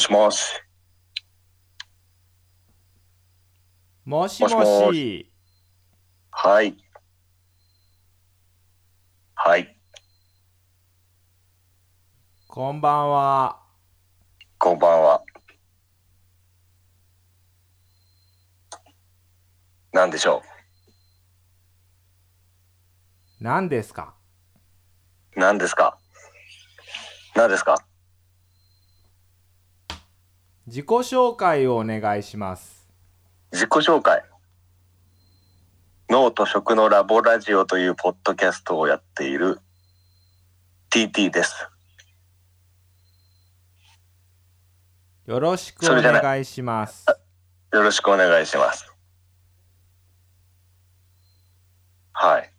しもし。もしもしもしもしはい。はい。こんばんはこんばんは。なんでしょ何ですか？う何ですか？何ですか？自己紹介をお願いします自己紹介。脳と食のラボラジオというポッドキャストをやっている TT です。よろしくお願いしますよろしくお願いします。はい。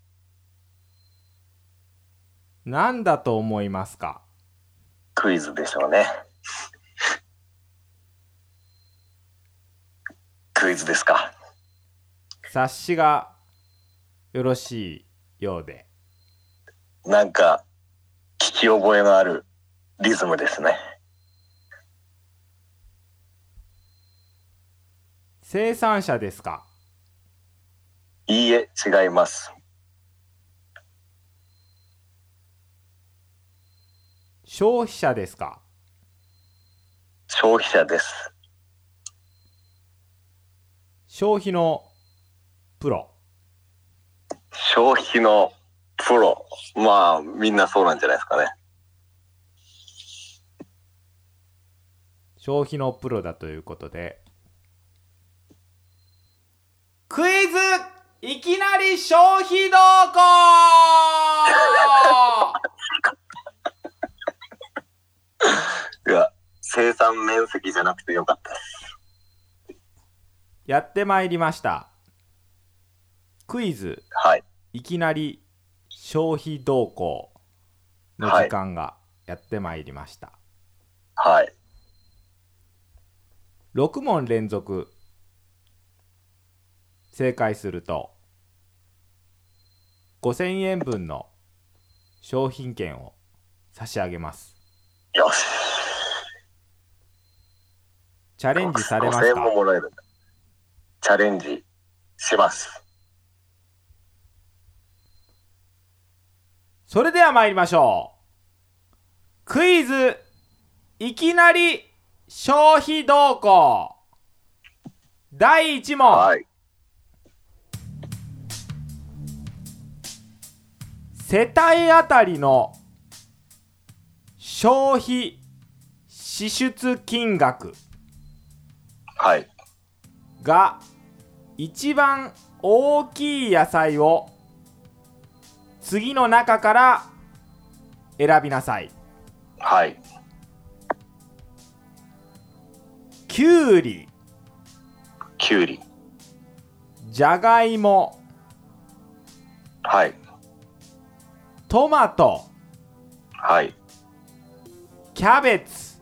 何だと思いますか？クイズでしょうね。クイズですか。察しがよろしいようでなんか、聞き覚えのあるリズムですね。生産者ですか？いいえ、違います。消費者ですか？消費者です。消費のプロ消費のプロ。まあ、みんなそうなんじゃないですかね。消費のプロだということでクイズいきなり消費動向 いや、生産面積じゃなくてよかったです。やってまいりました。クイズ。はい。いきなり消費動向の時間がやってまいりました、はい。6問連続。正解すると5000円分の商品券を差し上げます。よし。チャレンジされま5000円チャレンジします。それでは参りましょうクイズいきなり消費動向第1問、はい。世帯あたりの消費支出金額はい。が一番大きい野菜を次の中から選びなさいはい。きゅうりきゅうり。じゃがいもはい。トマトはい。キャベツ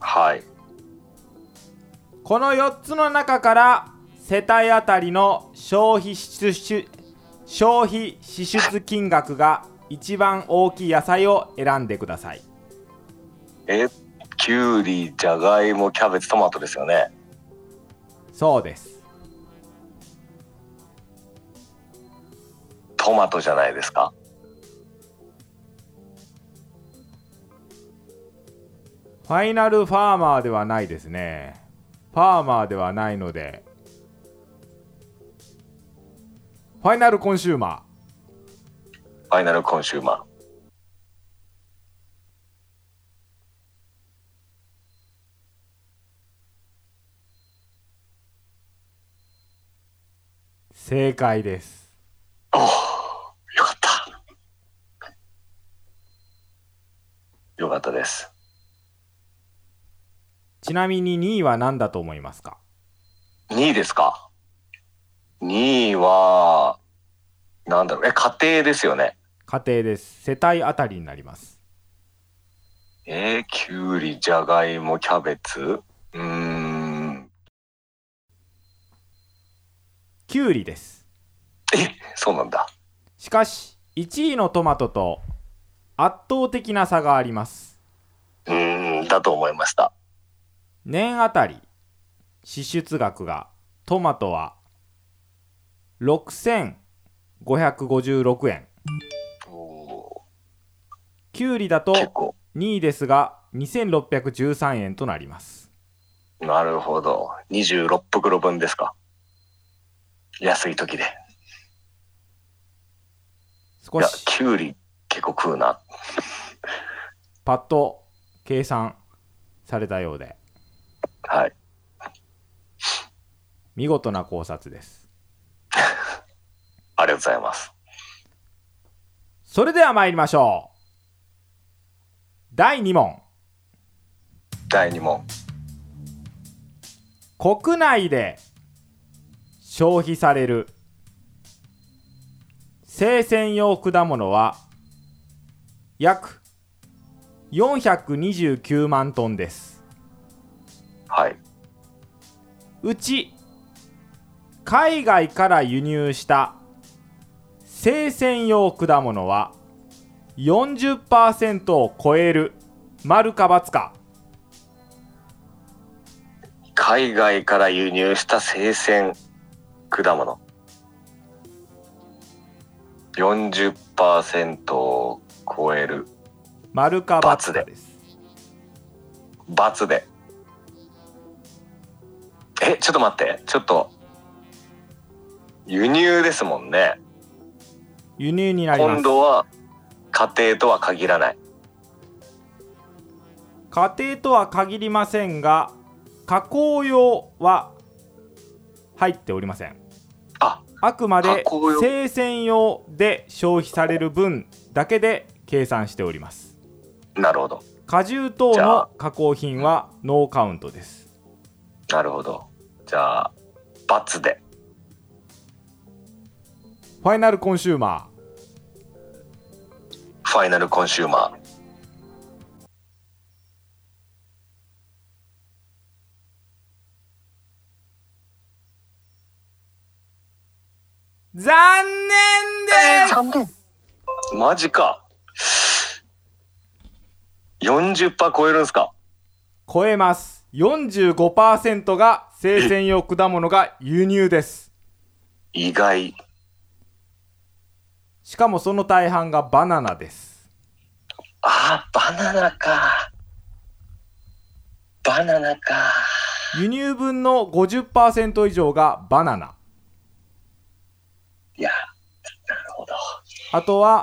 はい。この4つの中から世帯あたりの消費支出消費支出金額が一番大きい野菜を選んでくださいえ、きゅうり、じゃがいも、キャベツ、トマトですよね。そうですトマトじゃないですか。final farmer ではないですねファーマーではないので final consumer final consumer。正解ですおお、よかった。よかったです。ちなみに2位は何だと思いますか？2位ですか？?2 位は、なんだろう、え、家庭ですよね。家庭です世帯あたりになりますえー、きゅうり、じゃがいも、キャベツ？うーん。きゅうりですえ、そうなんだ。しかし1位のトマトと圧倒的な差がありますうーん、だと思いました。年あたり支出額がトマトは6556円おきゅうりだとー結構。2位ですが2613円となりますなるほど。26袋分ですか。安い時で。少しきゅうり結構食うな。パッと計算されたようではい。見事な考察ですありがとうございます。それでは参りましょう第2問第2問。国内で消費される生鮮用果物は約429万トンですはい。うち海外から輸入した生鮮用果物は40%を超える丸か×か海外から輸入した生鮮果物。40%を超える丸か×かでで。え、ちょっと待って。ちょっと。輸入ですもんね。輸入になります今度は家庭とは限らない。家庭とは限りませんが加工用は入っておりませんあ、あくまで生鮮用で消費される分だけで計算しておりますなるほど。果汁等の加工品はノーカウントですなるほど。じゃあ、罰で。ファイナルコンシューマファイナルコンシューマー。ー残念ですマジか。40%超えるんすか？超えます45%が生鮮用果物が輸入です意外。しかもその大半がバナナですあー、バナナか。バナナか。輸入分の50%以上がバナナいや、なるほど。あとは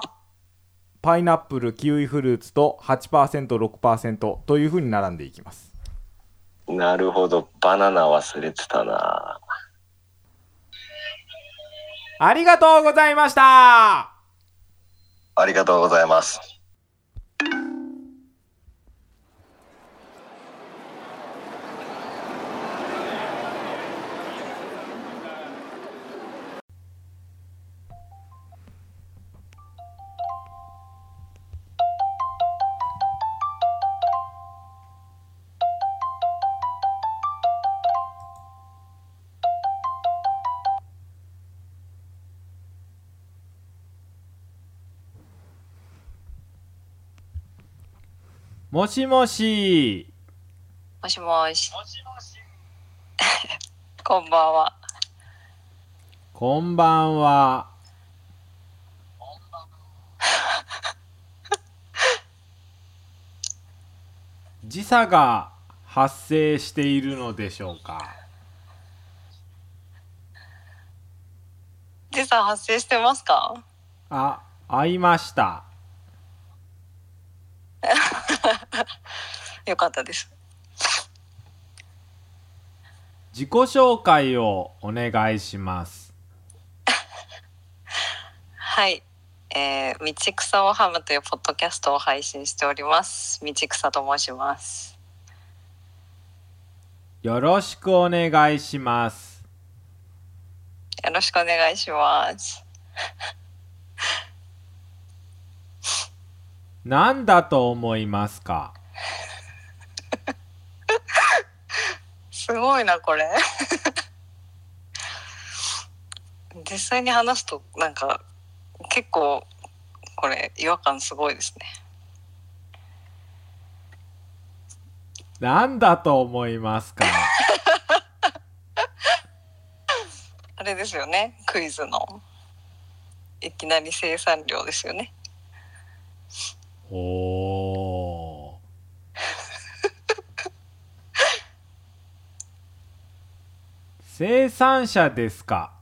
パイナップルキウイフルーツと 8%6% というふうに並んでいきますなるほど。バナナ忘れてたな。ありがとうございましたありがとうございます。もしもし。もしもし。こんばんは。こんばんは。時差が発生しているのでしょうか？時差発生してますか？あ会いました よかったです。自己紹介をお願いします はい。えー、道草をハムというポッドキャストを配信しております。道草と申します。よろしくお願いしますよろしくお願いします。何だと思いますか？すごいな、これ。実際に話すと、なんか、結構、これ、違和感すごいですね。何だと思いますか？あれですよねクイズのいきなり生産量ですよねおお生産者ですか？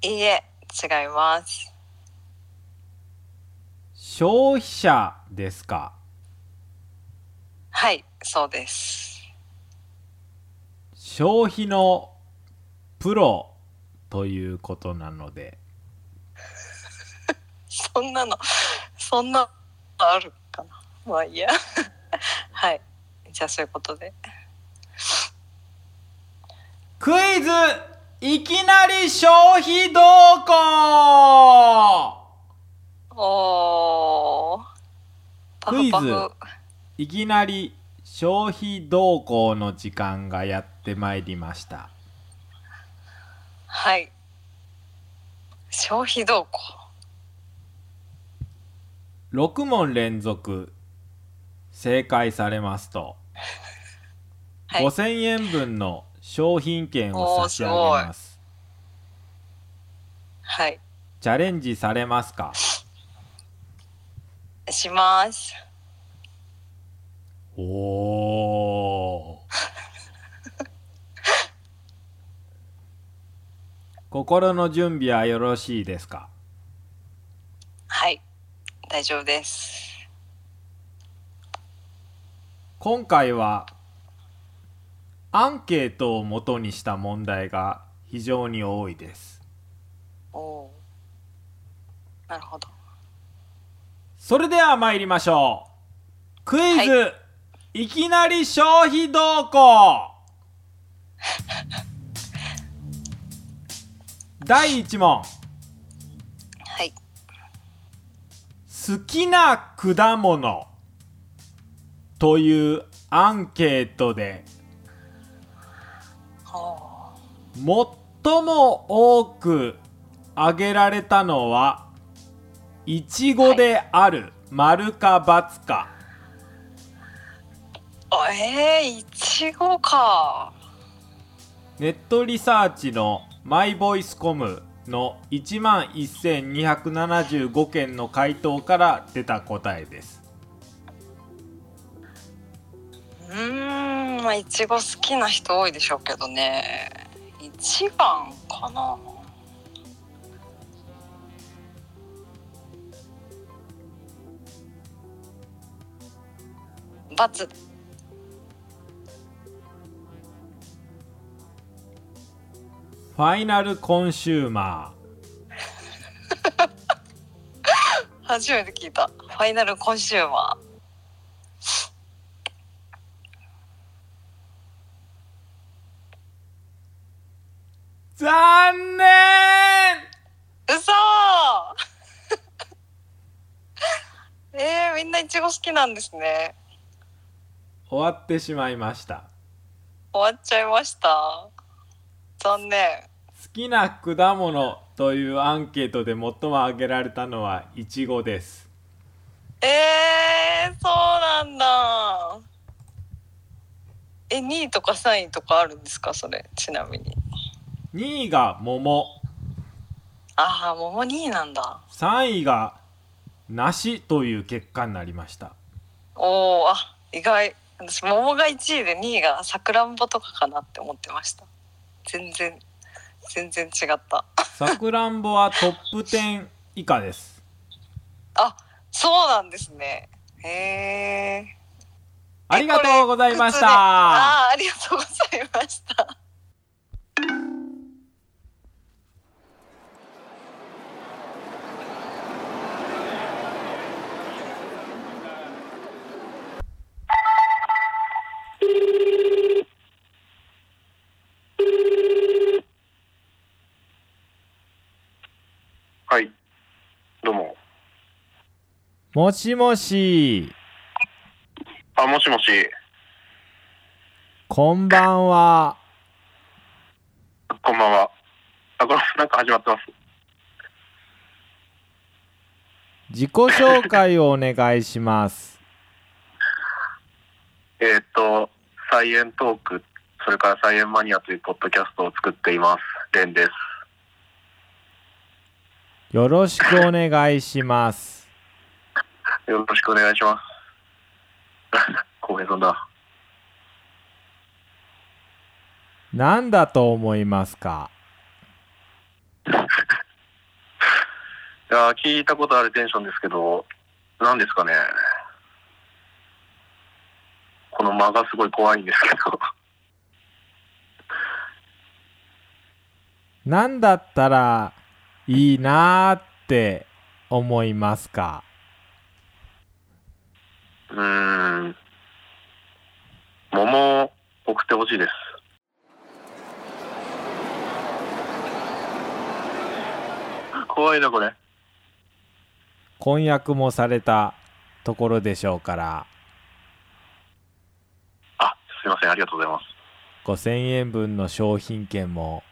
いいえ違います。消費者ですか？はいそうです。消費のプロということなので。そんなのそんなのあるかな。まあいいや。はい。じゃあそういうことで。クイズいきなり消費動向。おー。パクイズフパフいきなり消費動向の時間がやってまいりました。はい。消費動向6問連続正解されますと、はい。5000円分の商品券を差し上げます。はい。チャレンジされますか？します。おお 心の準備はよろしいですか？はい大丈夫です。今回はアンケートを元にした問題が非常に多いです。おおー。なるほど。それでは参りましょう。クイズ、、はい。きなり消費動向。第1問好きな果物というアンケートでお最も多く挙げられたのはいちごである、丸か×か。ーえー、いちごか。ネットリサーチのマイボイスコムの1万1275件の回答から出た答えです。うんまあいちご好きな人多いでしょうけどね。一番かな。バツ。ファイナルコンシューマ初めて聞いた。ファイナルコンシューマー。残念。ー嘘。えー、みんないちご好きなんですね。終わってしまいました。終わっちゃいました残念。好きな果物というアンケートで最も挙げられたのはいちごです。えー、そうなんだ。え2位とか3位とかあるんですか？それちなみに。2位が桃。ああ桃2位なんだ。3位が梨という結果になりました。おおあ意外。私桃が1位で2位がさくらんぼとかかなって思ってました全然全然違った。さくらんぼはトップ10以下です。あそうなんですね。へえありがとうございました。あーありがとうございましたはい。どうも。もしもしあ、もしもし。こんばんはこんばんは。あ、これ、なんか始まってます。自己紹介をお願いします えーっと、サイエントーク、それからサイエンマニアというポッドキャストを作っています。レンです。よろしくお願いしますよろしくお願いします。浩平さんだ。何だと思いますか？いやー聞いたことあるテンションですけど、何ですかね？この間がすごい怖いんですけど。何だったらいいなーって思いますか？うーん。桃を送ってほしいです。怖いな、これ。婚約もされたところでしょうからあ、すいません、ありがとうございます。5000円分の商品券も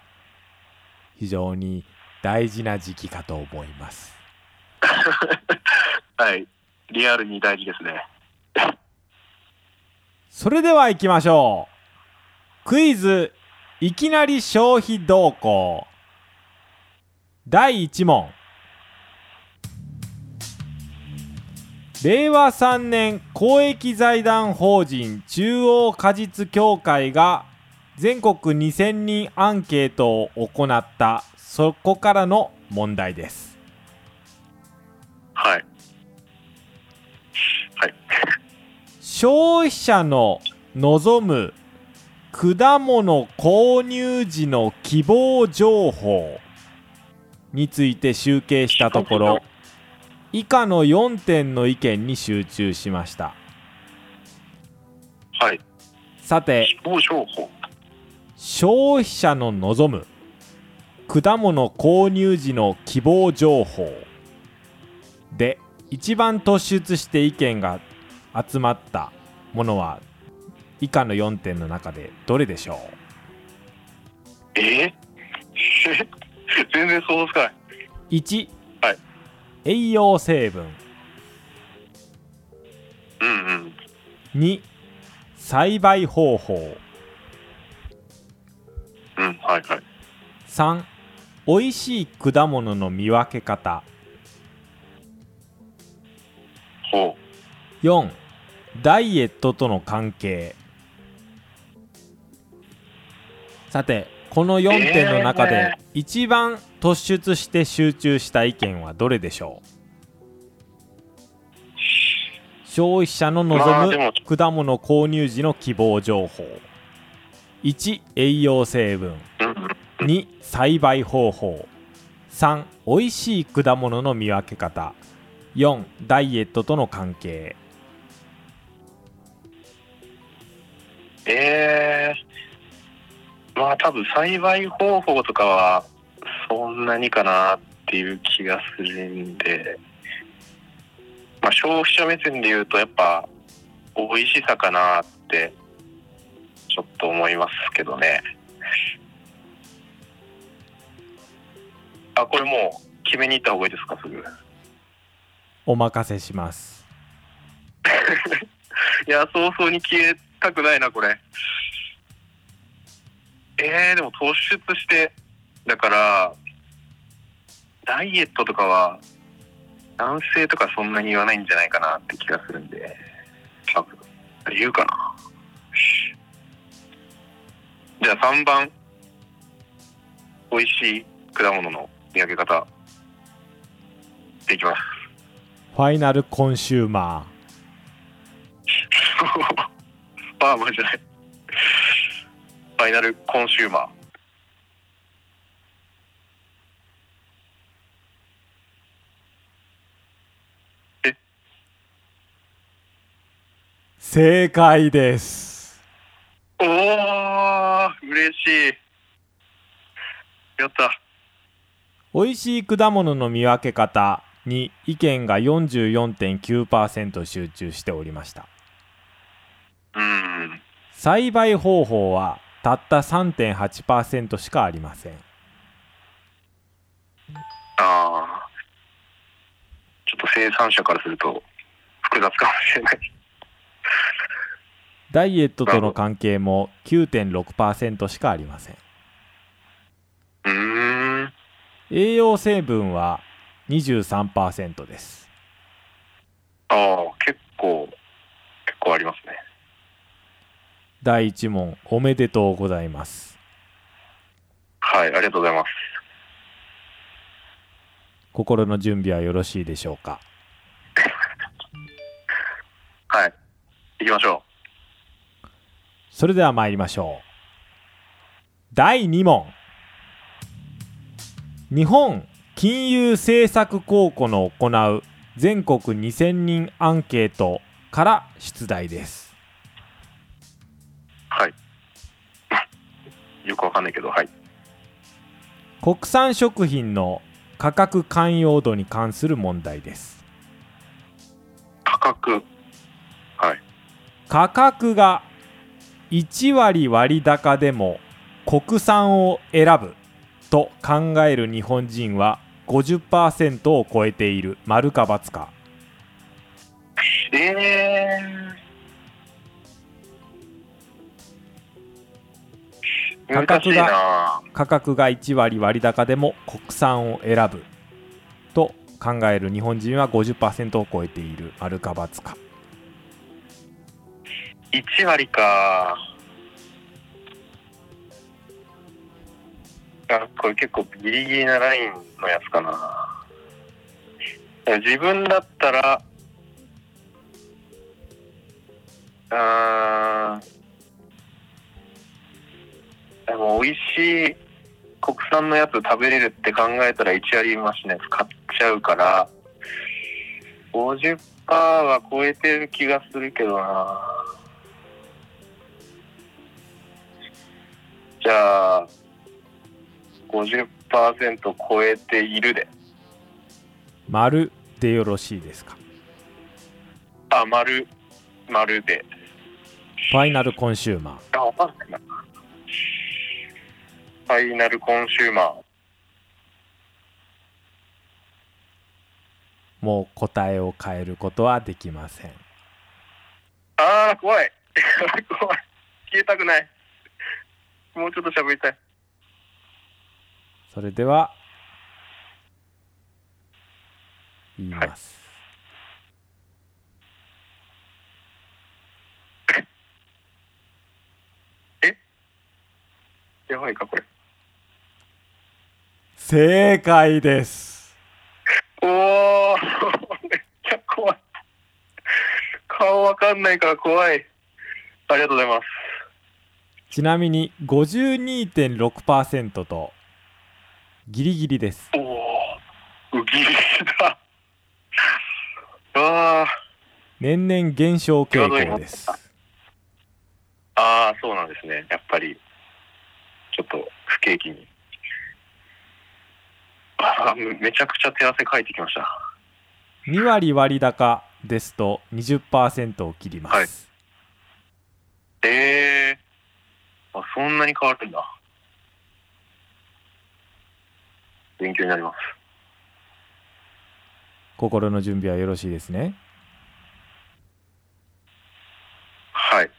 非常に大事な時期かと思います。はい。リアルに大事ですね。それでは行きましょう。クイズ。いきなり消費動向。第1問。令和3年公益財団法人中央果実協会が全国2000人アンケートを行ったそこからの問題ですはい。はい。消費者の望む果物購入時の希望情報について集計したところ以下の4点の意見に集中しましたはい。さて希望情報。消費者の望む果物購入時の希望情報。で一番突出して意見が集まったものは以下の4点の中でどれでしょえ？ー、全然想像つかない。う1、はい。栄養成分。うんうん。2栽培方法うん、はいはい。3美味しい果物の見分け方。ほ4ダイエットとの関係。さてこの4点の中で一番突出して集中した意見はどれでしょう？消費者のま望む果物購入時の希望情報1栄養成分。2栽培方法。3美味しい果物の見分け方。4ダイエットとの関係。えー、まあ多分栽培方法とかはそんなにかなっていう気がするんで、まあ消費者目線で言うとやっぱ美味しさかなってちょっと思いますけどね。あ、これもう決めに行った方がいいですか、すぐ。お任せします いや、早々に消えたくないな、これ。えー、でも突出して、だから、ダイエットとかは、男性とかそんなに言わないんじゃないかなって気がするんで、多分、言うかな。じゃあ3番、美味しい果物の見分け方、でいきます。ファイナルコンシューマバーマンじゃない。ファイナルコンシューマー。ー正解ですおー、嬉しい。やった。美味しい果物の見分け方に意見が44.9%集中しておりましたうん。栽培方法はたった3.8%しかありませんあー。ちょっと生産者からすると複雑かもしれない。ダイエットとの関係も9.6%しかありません。栄養成分は23%ですああ、結構、結構ありますね。第1問おめでとうございますはい、ありがとうございます。心の準備はよろしいでしょうか？はい。行きましょそれでは参りましょう第2問日本金融政策公庫の行う全国2000人アンケートから出題ですう。はい。よくわかんないけど、はい。国産食品の価格寛容度に関する問題です価格。はい。価格が1割割高でも国産を選ぶと考える日本人は50%を超えている。丸か×か。えー。価格が価格が1割割高でも国産を選ぶと考える日本人は50%を超えている。丸か×か1割か。あこれ結構ギリギリなラインのやつかな。自分だったら、あでも美味しい国産のやつ食べれるって考えたら1割増しのやつ買っちゃうから、50%は超えてる気がするけどな。じゃあ、50%超えているで。丸でよろしいですか？あ、丸、丸で。ファイナルコンシューマーあ、わかんないな。ファイナルコンシューマー。もう答えを変えることはできませんあー、怖い。怖い。消えたくない。もうちょっと喋りたい。それでは言います、やばいか、これ。正解ですおー、めっちゃ怖い。顔わかんないから怖い。ありがとうございます。ちなみに52.6%とギリギリですおお、うぎりだ。あ年々減少傾向ですあ、ああ、そうなんですね。やっぱり、ちょっと不景気に。ああ、めちゃくちゃ手汗かいてきました。2割割高ですと20%を切ります、はいええあ、そんなに変わるんだ。勉強になります。心の準備はよろしいですね？はい、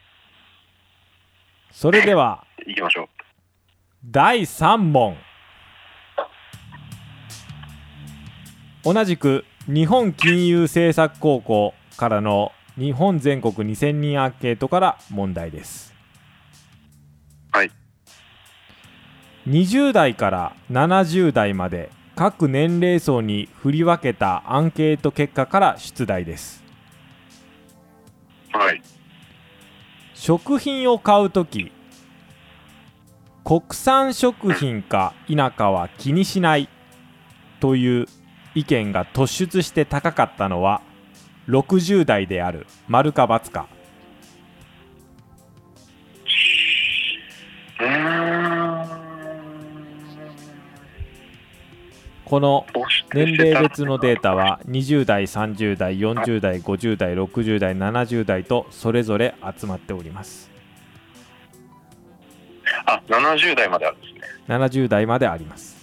それでは行きましょう。第3問同じく日本金融政策高校からの日本全国2000人アンケートから問題です20代から70代まで各年齢層に振り分けたアンケート結果から出題ですはい。食品を買うとき国産食品か否かは気にしないという意見が突出して高かったのは60代である丸か×かうーん。この年齢別のデータは20代30代40代50代60代70代とそれぞれ集まっております。あ、70代まであるんですね。70代まであります。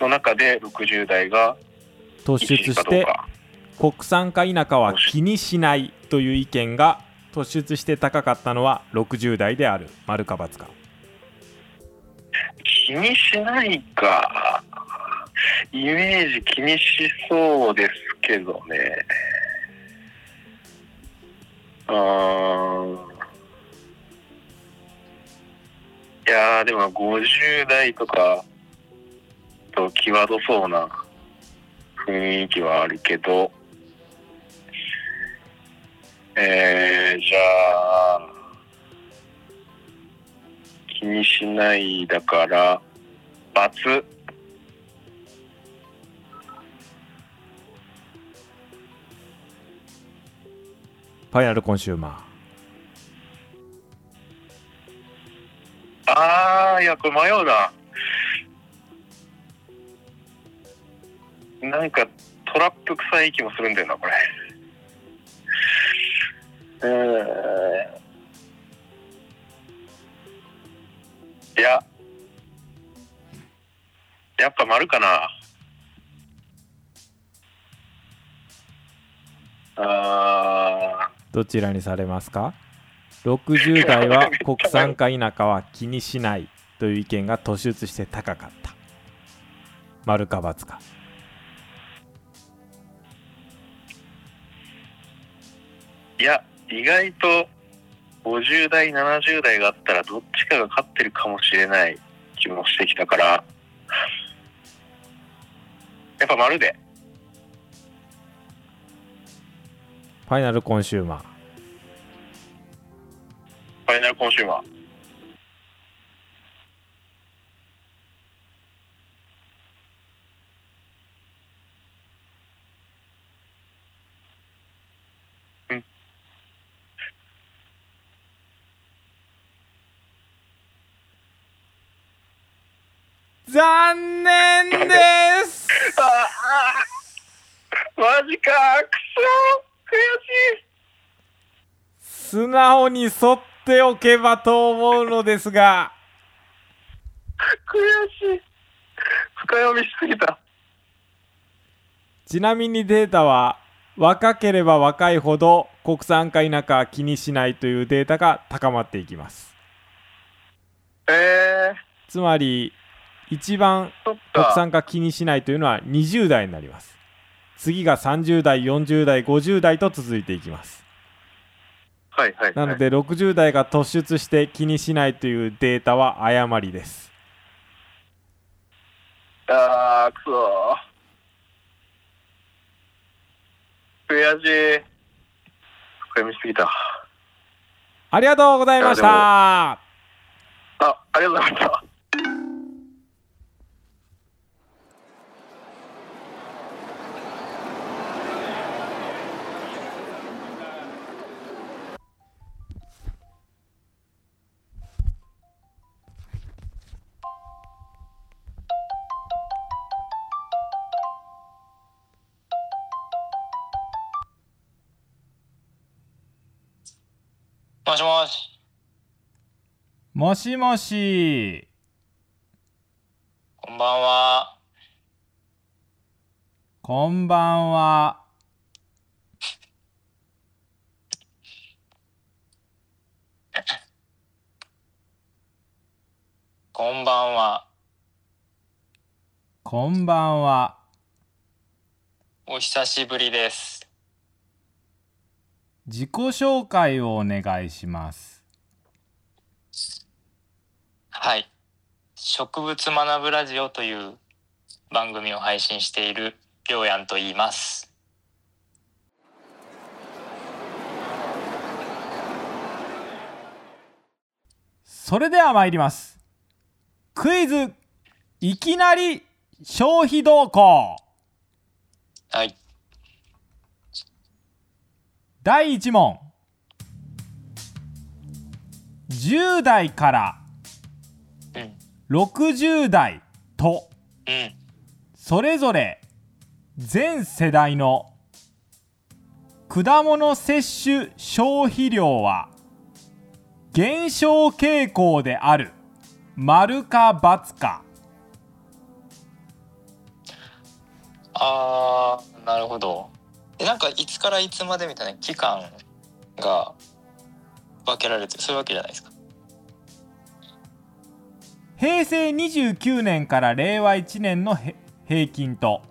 の中で60代が突出1位かして。国産か否かは気にしないという意見が突出して高かったのは60代である丸か×か気にしないか。イメージ気にしそうですけどね。あーいやでも50代とかと際どそうな雰囲気はあるけど、えー、じゃあ、気にしないだから、×。ファイナルコンシューマあー、いや、これ迷うな。なんかトラップ臭い気もするんだよな、これ。うーいや、やっぱ丸かな。あー。どちらにされますか？60代は 国産か否かは気にしないという意見が突出して高かった。丸か×か。ーいや、意外と50代、70代があったらどっちかが勝ってるかもしれない気もしてきたから、やっぱ丸で。ファイナルコンシューマーファイナルコンシューマー。残念です。マジかくそ悔しい。素直に沿っておけばと思うのですが。悔しい。深読みしすぎた。ちなみにデータは若ければ若いほど国産か否かは気にしないというデータが高まっていきます。えー、つまり一番国か。産化気にしないというのは20代になります次が30代40代50代と続いていきますはいはい、はい。なので60代が突出して気にしないというデータは誤りですあー、くそ悔しい。深読みしすぎた。ありがとうございましたあ、ありがとうございました。もしもし、もしもしこんばんは。こんばんはこんばんは。こんばんはお久しぶりです。自己紹介をお願いしますはい。植物学ぶラジオという番組を配信しているりょうやんと言います。それでは参りますクイズいきなり消費動向はい。第1問10代からうん。60代とうん。それぞれ全世代の果物摂取消費量は減少傾向である丸か×かあー、なるほど。で、なんかいつからいつまでみたいな期間が分けられてるそういうわけじゃないですか。平成29年から令和1年のへ平均と。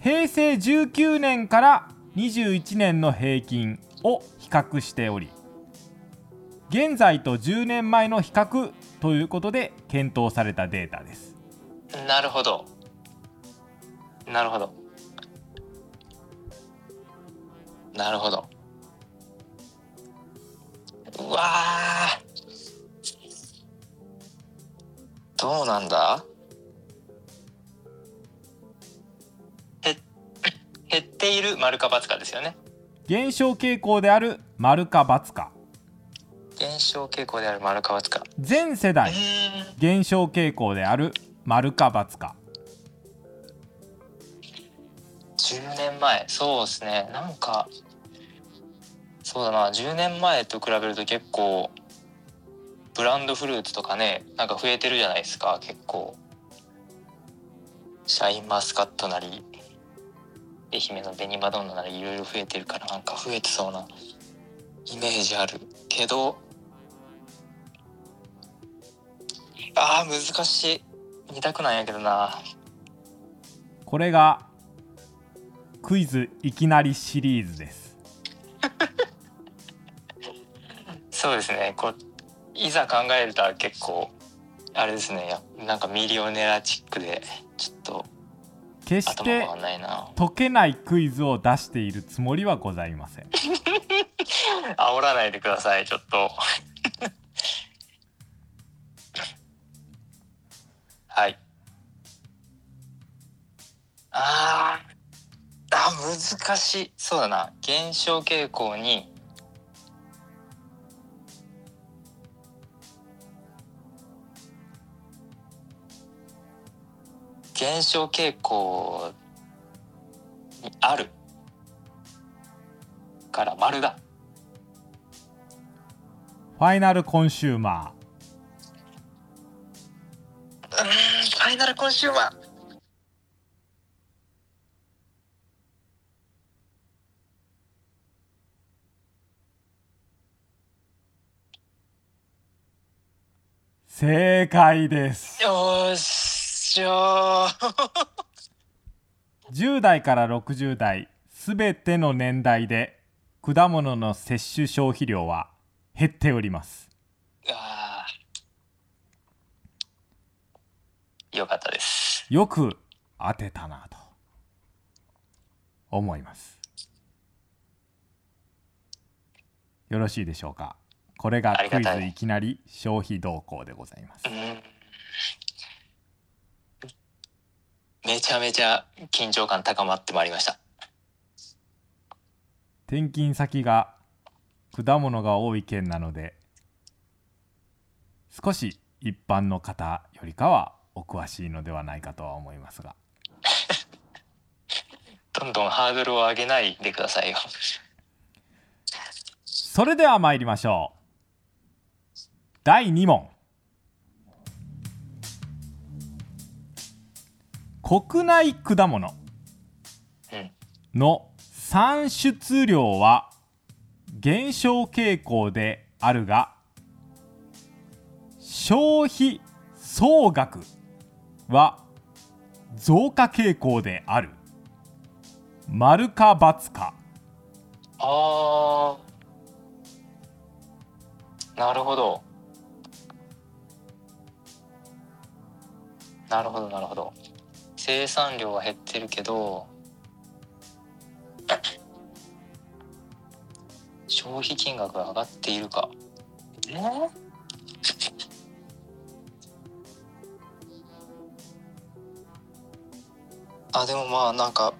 平成19年から21年の平均を比較しており現在と10年前の比較ということで検討されたデータです。なるほど。なるほどなるほど。うわー。どうなんだ？へ減っている丸か×かですよね。減少傾向である丸か×か。減少傾向である丸か×か。全世代。うん。減少傾向である丸か×か。10年前。そうですね。なんかそうだな。10年前と比べると結構ブランドフルーツとかねなんか増えてるじゃないですか。結構。シャインマスカットなり愛媛の紅マドンナなりいろいろ増えてるからなんか増えてそうなイメージある。けどあー難しい。二択なんやけどな。これがクイズいきなりシリーズです そうですね。こういざ考えると結構あれですね。やなんかミリオネラチックでちょっと決して解けないクイズを出しているつもりはございません。煽らないでくださいちょっと。はい。あーあ難しい。そうだな。減少傾向に減少傾向にあるから丸だファイナルコンシューマうーんファイナルコンシューマー。ー正解です。よーしよー。10代から60代すべての年代で果物の摂取消費量は減っております。あー。よかったです。よく当てたなと。思います。よろしいでしょうか？これがクイズいきなり消費動向でございます。うんめちゃめちゃ緊張感高まってまいりました。転勤先が果物が多い県なので少し一般の方よりかはお詳しいのではないかとは思いますが。どんどんハードルを上げないでくださいよ。それでは参りましょう。第2問国内果物の産出量は減少傾向であるが消費総額は増加傾向である。丸か×かあー。なるほど。なるほどなるほど。生産量は減ってるけど消費金額が上がっているか。え？ーあでもまあなんか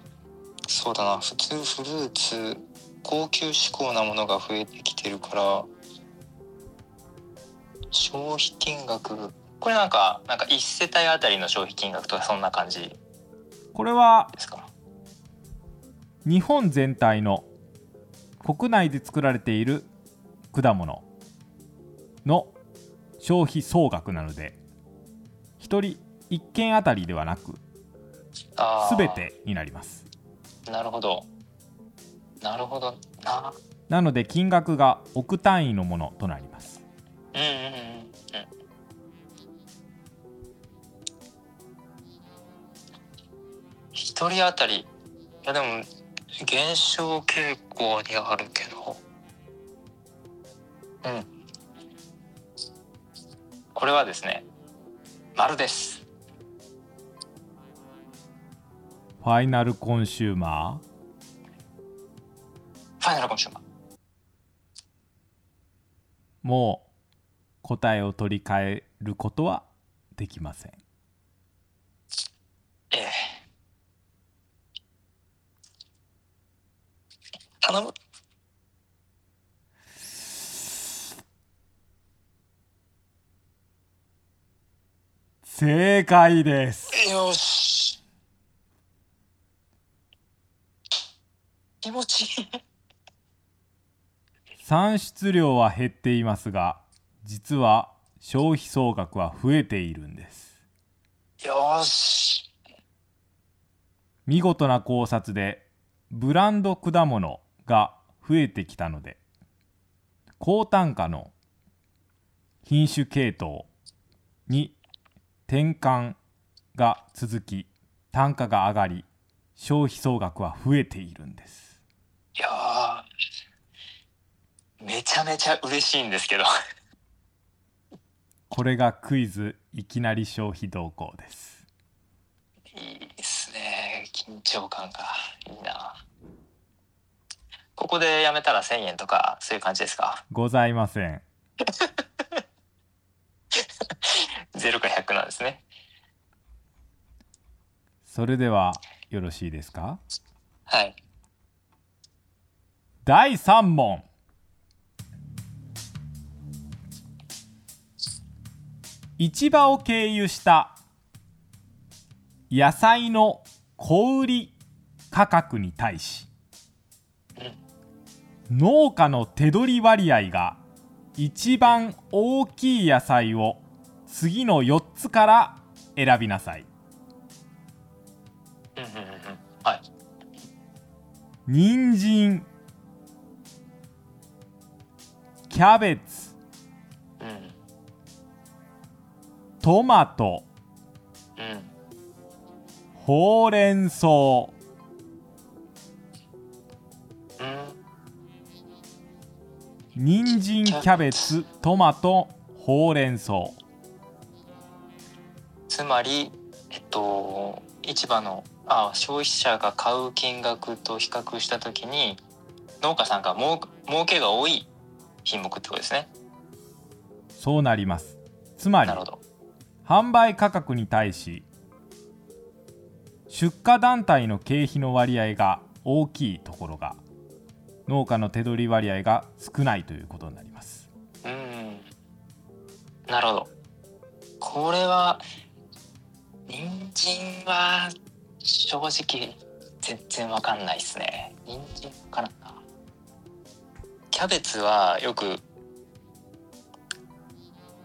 そうだな。普通フルーツ高級志向なものが増えてきてるから消費金額これなんかなんか1世帯あたりの消費金額とかそんな感じこれは日本全体の国内で作られている果物の消費総額なので1人1件あたりではなく全てになります。なるほど。なるほど。な。なので金額が億単位のものとなります。うんうんうん人当たり。いやでも減少傾向にあるけど。うん。これはですね丸です。ファイナルコンシューマファイナルコンシューマーー。もう答えを取り替えることはできませんええ頼む。正解です。よし。気持ちいい。産出量は減っていますが実は消費総額は増えているんです。よし。見事な考察でブランド果物が増えてきたので高単価の品種系統に転換が続き単価が上がり消費総額は増えているんです。いやーめちゃめちゃ嬉しいんですけど。これがクイズいきなり消費動向です。いいですね緊張感がここでやめたら1000円とかそういう感じですか？ございません。0か100なんですね。それではよろしいですか？はい。第3問。市場を経由した野菜の小売価格に対し農家の手取り割合が一番大きい野菜を次の4つから選びなさい。うんうんうんうん。はい。人参キャベツうん。トマトうん。ほうれん草人参キャベツトマトほうれん草。つまりえっと市場のあ消費者が買う金額と比較した時に農家さんが儲儲けが多い品目ってことですね。そうなります。つまりなるほど。販売価格に対し出荷団体の経費の割合が大きいところが農家の手取り割合が少ないということになります。うん。なるほど。これは人参は正直全然わかんないですね。人参からんな。キャベツはよく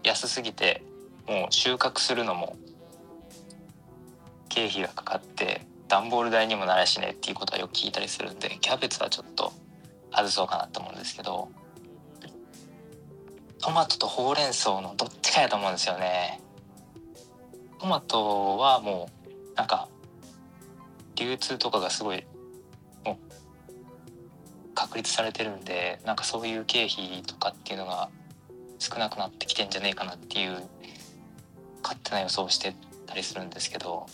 安すぎてもう収穫するのも経費がかかって段ボール代にもならしねっていうことはよく聞いたりするんでキャベツはちょっと外そうかなと思うんですけどトマトとほうれん草のどっちかやと思うんですよね。トマトはもうなんか流通とかがすごいもう確立されてるんでなんかそういう経費とかっていうのが少なくなってきてんじゃねえかなっていう勝手な予想をしてたりするんですけど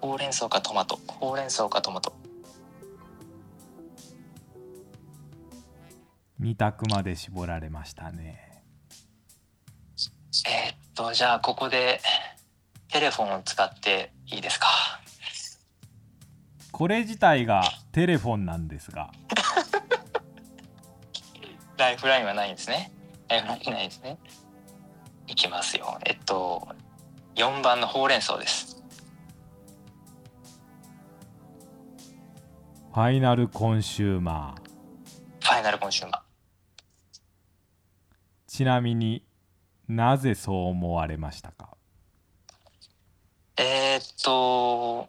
ほうれん草かトマト。ほうれん草かトマト。2択まで絞られましたね。えーっとじゃあここでテレフォンを使っていいですか？これ自体がテレフォンなんですが。ライフラインはないんですね。ライフラインないですね。いきますよ。えっと4番のほうれん草です。ファイナルコンシューマー。ファイナルコンシューマちなみになぜそう思われましたか？えーっと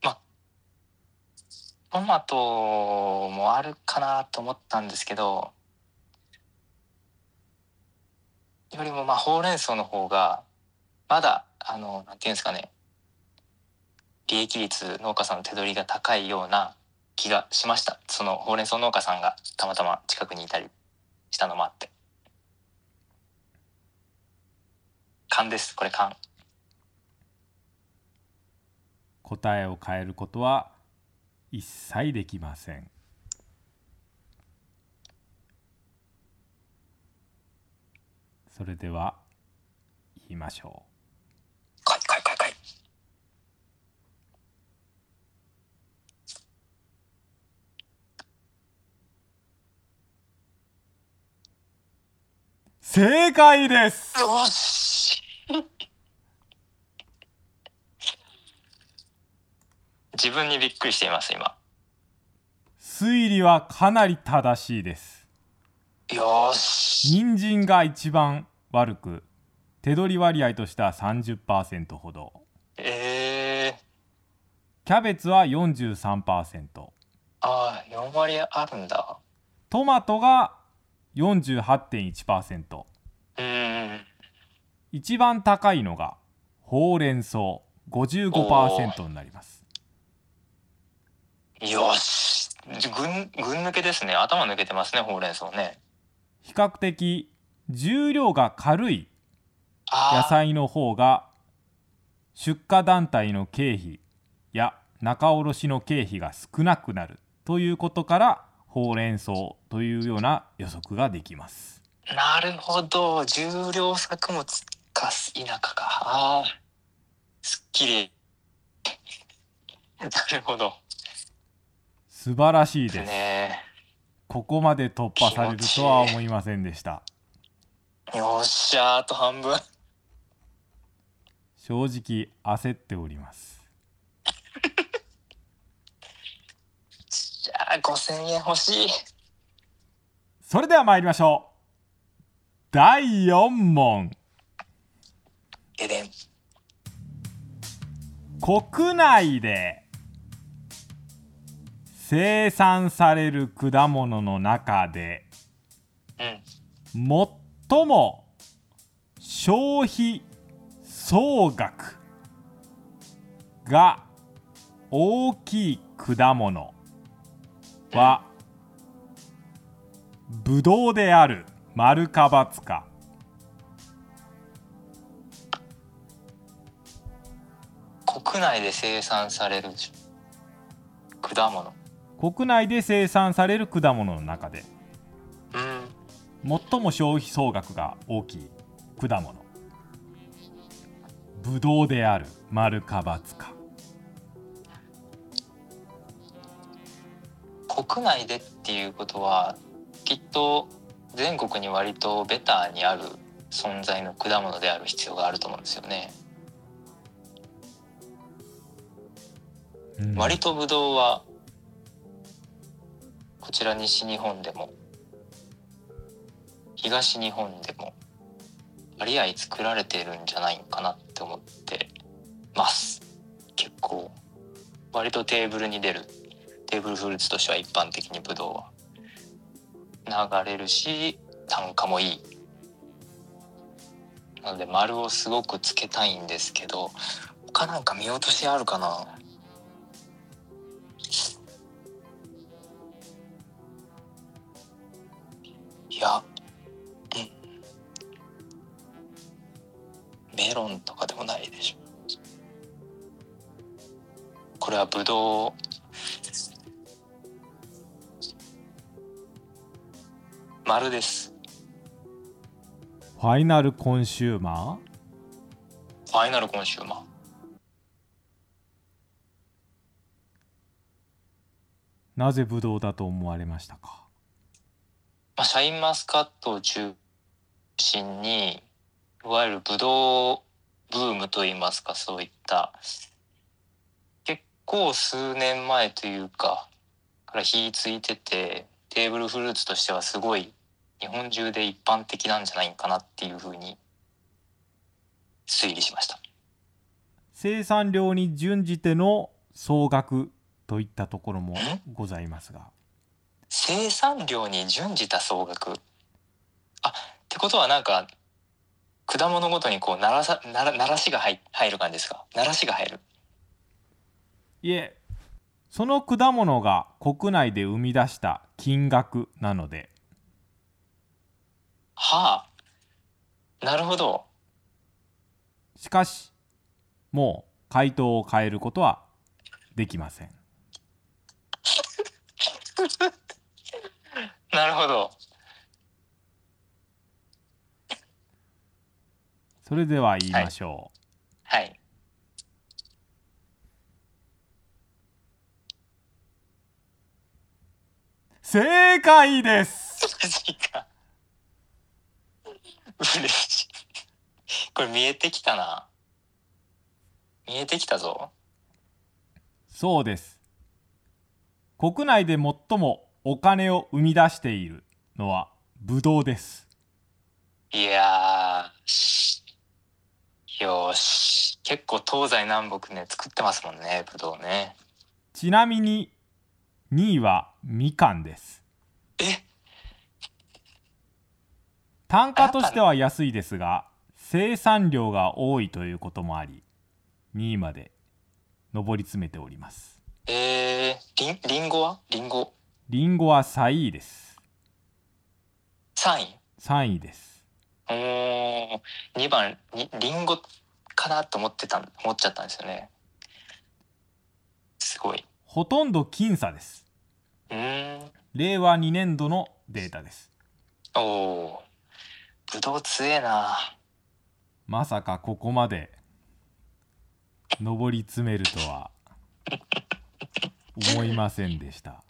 まトマトもあるかなと思ったんですけどよりもまあほうれん草の方がまだあのなんていうんですかね利益率農家さんの手取りが高いような気がしました。そのほうれん草農家さんがたまたま近くにいたりしたのもあって。勘ですこれ勘。答えを変えることは一切できません。それでは言いましょかいかいかいかい。う正解ですよし自分にびっくりしています今。推理はかなり正しいです。よし。人参が一番悪く手取り割合としては30%ほど。えー、キャベツは43%ああ4割あるんだ。トマトが48.1%うーん一番高いのがほうれん草。55%になりますよし軍軍抜けですね。頭抜けてますねほうれん草ね。比較的重量が軽い野菜の方が出荷団体の経費や仲卸の経費が少なくなるということからほうれん草というような予測ができます。なるほど。重量作物か田舎か。あー。すっきり。なるほど素晴らしいです。ね。ここまで突破されるとは思いませんでした。よっしゃあと半分。正直焦っております。じゃあ5000円欲しい。それでは参りましょう。第4問。国内で生産される果物の中で最も消費総額が大きい果物はブドウである丸か×か。国内で生産される果物。国内で生産される果物の中でうん最も消費総額が大きい果物。ブドウである。丸か×か国内でっていうことはきっと全国に割とベターにある存在の果物である必要があると思うんですよね。うん。割とブドウはこちら西日本でも東日本でも割合作られてるんじゃないかなって思ってます。結構割とテーブルに出るテーブルフルーツとしては一般的にブドウは流れるし単価もいい。なので丸をすごくつけたいんですけど他なんか見落としあるかな。や、うん、メロンとかでもないでしょ。これはブドウ。丸です。final consumer？final consumer。なぜブドウだと思われましたか？まあ、シャインマスカットを中心にいわゆるブドウブームといいますかそういった結構数年前というかから火ついててテーブルフルーツとしてはすごい日本中で一般的なんじゃないかなっていうふうに推理しました。生産量に準じての総額といったところもございますが生産量に準じた総額。あってことはなんか果物ごとにこうならさならならしが入入る感じですか？ならしが入る。いえその果物が国内で生み出した金額なので。はあなるほど。しかしもう回答を変えることはできません なるほど。それでは言いましょう、はい。正解です。マジか嬉しい。これ見えてきたな。見えてきたぞ。そうです。国内で最もお金を生み出しているのはブドウです。いやよし結構東西南北ね作ってますもんねぶどうね。ちなみに2位はみかんです。え？単価としては安いですが生産量が多いということもあり2位まで上り詰めております。えー、りんりんごは？りんごりんごは3位です。3位？3位です。おー2番にりんごかなと思ってた思っちゃったんですよね。すごい。ほとんど僅差です。うーん。令和2年度のデータです。おおぶどう強えな。まさかここまで上り詰めるとは思いませんでした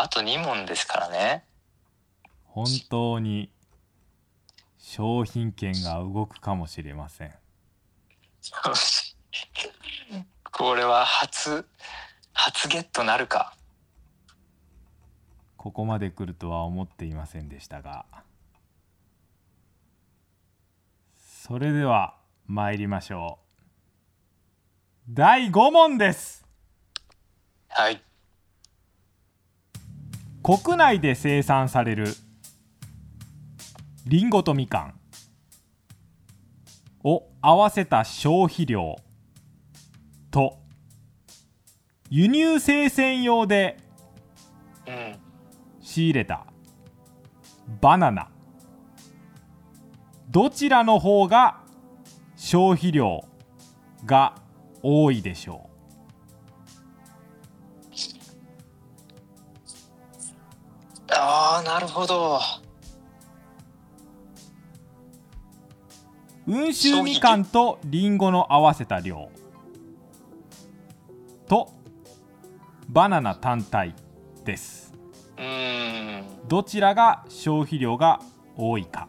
あと2問ですからね。本当に商品券が動くかもしれません。これは初初ゲットなるか。ここまで来るとは思っていませんでしたが。それでは参りましょう。第5問です。はい国内で生産されるリンゴとみかんを合わせた消費量と輸入生鮮用で仕入れたバナナ。どちらの方が消費量が多いでしょう？ああなるほど。う温州みかんとりんごの合わせた量。とバナナ単体です。どちらが消費量が多いか。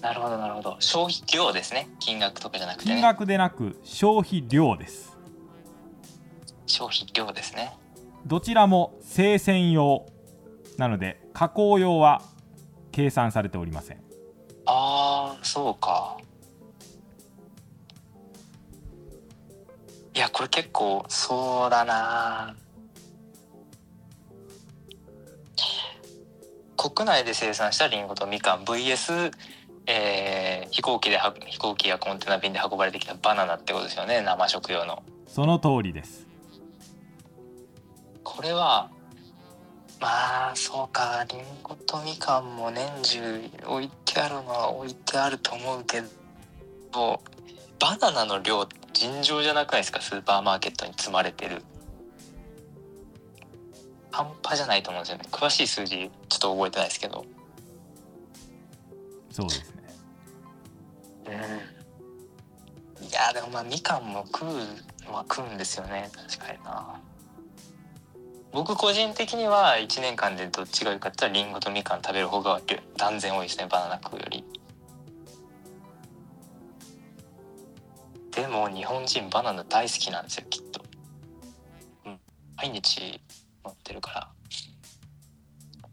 なるほどなるほど。消費量ですね。金額とかじゃなくてね。金額でなく消費量です。消費量ですねどちらも生鮮用なので加工用は計算されておりません。ああそうか。いやこれ結構そうだな。国内で生産したリンゴとみかん VS、えー飛行機では飛行機やコンテナ便で運ばれてきたバナナってことですよね生食用の。その通りですこれはまあそうかリンゴとみかんも年中置いてあるのは置いてあると思うけどバナナの量尋常じゃなくないですか？スーパーマーケットに積まれてる。半端じゃないと思うんですよね。詳しい数字ちょっと覚えてないですけど。そうですね。うん。いやでもまあみかんも食うのは食うんですよね。確かにな僕個人的には1年間でどっちがいいかって言ったらリンゴとみかん食べる方が断然多いですねバナナ食うより。でも日本人バナナ大好きなんですよきっと、うん、毎日持ってるか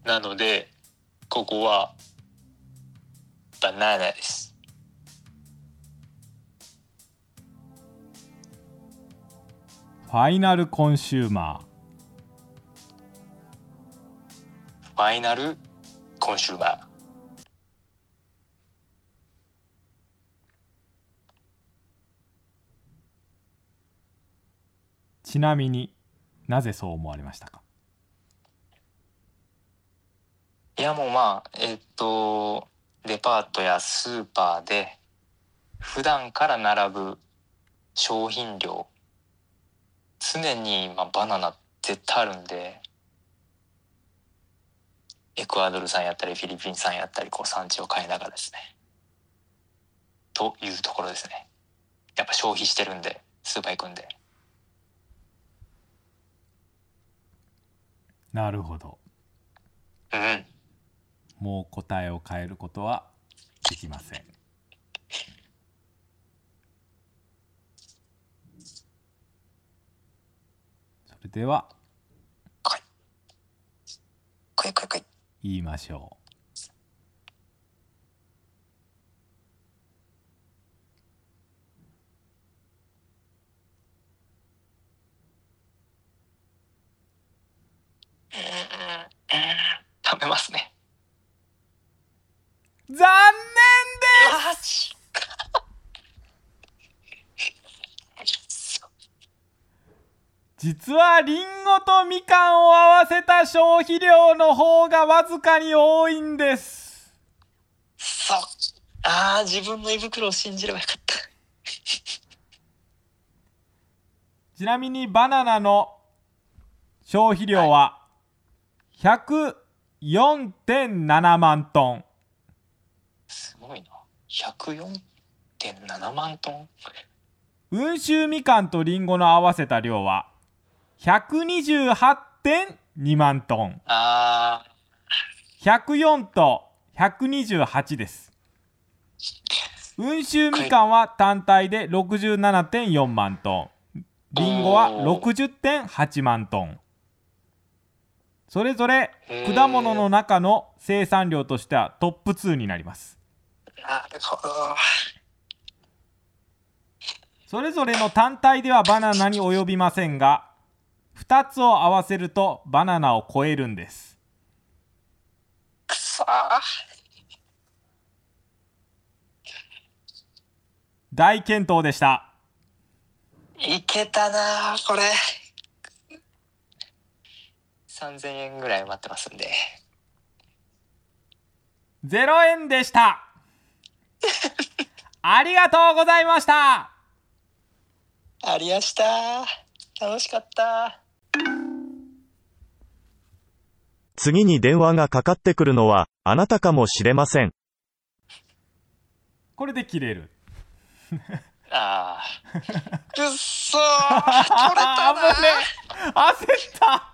ら。なのでここはバナナです。ファイナルコンシューマー。ファイナルコンシューマーちなみになぜそう思われましたか？いやもうまあえっとデパートやスーパーで普段から並ぶ商品量常に、まあ、バナナ絶対あるんでエクアドル産やったりフィリピン産やったりこう産地を変えながらですね。というところですね。やっぱ消費してるんでスーパー行くんで。なるほど。うん。もう答えを変えることはできません。それでは。来い来い来い言いましょ食べますね。う残念マジ実はリンゴとみかんを合わせた消費量の方がわずかに多いんです。そうああ自分の胃袋を信じればよかった。ちなみにバナナの消費量は104.7万トン。すごいな。104.7万トン。温州みかんとリンゴの合わせた量は128.2万トン。あ104と128です。温州みかんは単体で67.4万トン。リンゴは60.8万トン。それぞれ果物の中の生産量としてはトップ2になります。ーなるほど。それぞれの単体ではバナナに及びませんが2つを合わせるとバナナを超えるんです。くそー。大健闘でした。いけたなーこれ。3000円ぐらい待ってますんで。0円でした。ありがとうございました。ありやした楽しかった次に電話がかかってくるのはあなたかもしれません。これで切れる。ああ くっそー。取れたな危ねえ。焦った